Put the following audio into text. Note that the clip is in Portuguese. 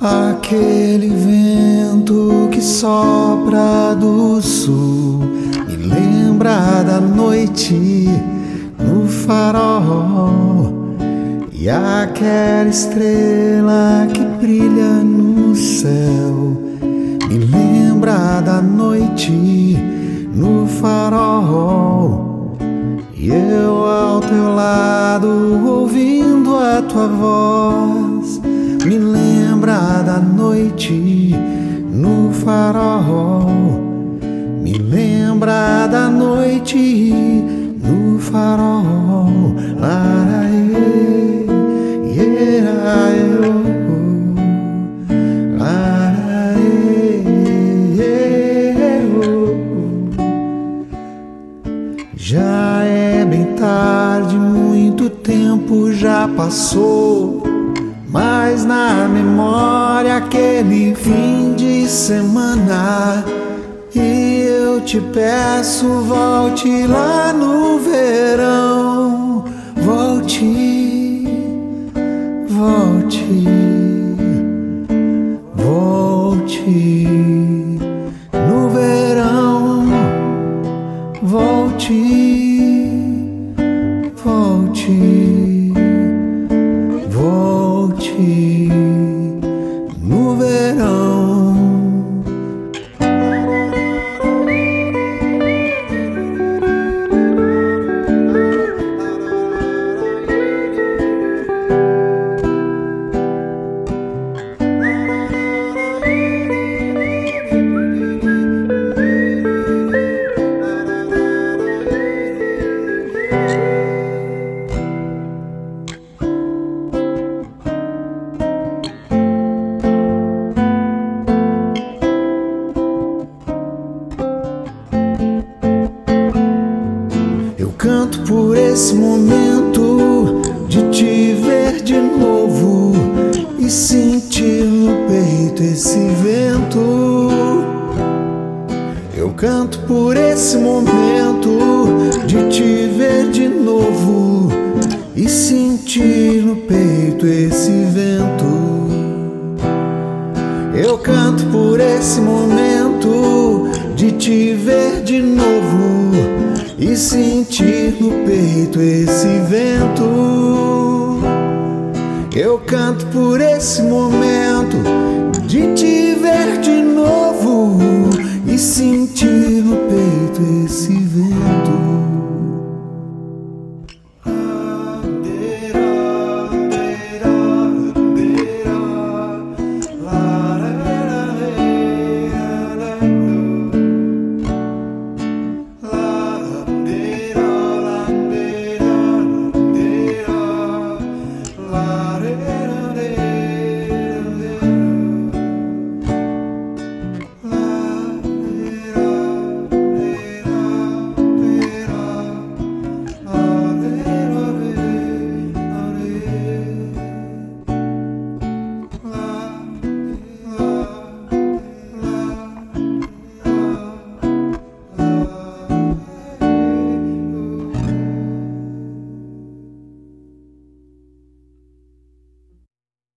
Aquele vento que sopra do sul me lembra da noite no farol. E aquela estrela que brilha no céu me lembra da noite no farol. E eu ao teu lado ouvindo a tua voz me lembra da noite no farol me lembra da noite no farol. Laraê, ieraê, Já é bem tarde, muito tempo já passou. Mas na memória aquele fim de semana e eu te peço, volte lá no verão. Volte, volte, volte no verão. Volte, volte, esse momento de te ver de novo e sentir no peito esse vento. Eu canto por esse momento de te ver de novo e sentir no peito esse vento. Eu canto por esse momento de te ver de novo e sentir no peito esse vento. Eu canto por esse momento de te